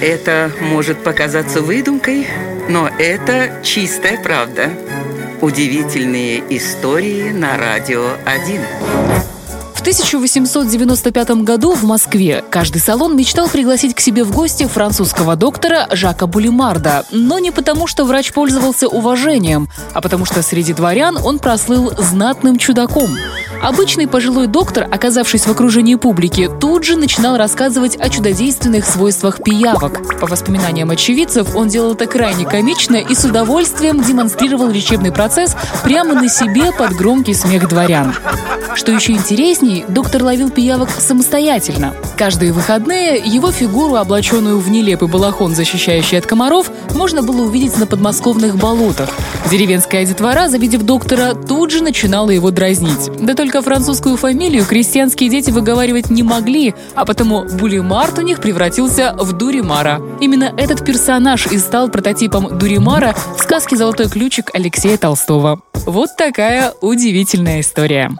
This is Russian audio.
Это может показаться выдумкой, но это чистая правда. Удивительные истории на радио 1. В 1895 году в Москве каждый салон мечтал пригласить к себе в гости французского доктора Жака Булимарда, но не потому, что врач пользовался уважением, а потому что среди дворян он прослыл знатным чудаком. Обычный пожилой доктор, оказавшись в окружении публики, тут же начинал рассказывать о чудодейственных свойствах пиявок. По воспоминаниям очевидцев, он делал это крайне комично и с удовольствием демонстрировал лечебный процесс прямо на себе под громкий смех дворян. Что еще интересней, доктор ловил пиявок самостоятельно. Каждые выходные его фигуру, облаченную в нелепый балахон, защищающий от комаров, можно было увидеть на подмосковных болотах. Деревенская детвора, завидев доктора, тут же начинала его дразнить. Да только французскую фамилию крестьянские дети выговаривать не могли, а потому Булимарт у них превратился в Дуримара. Именно этот персонаж и стал прототипом Дуримара в сказке «Золотой ключик» Алексея Толстого. Вот такая удивительная история.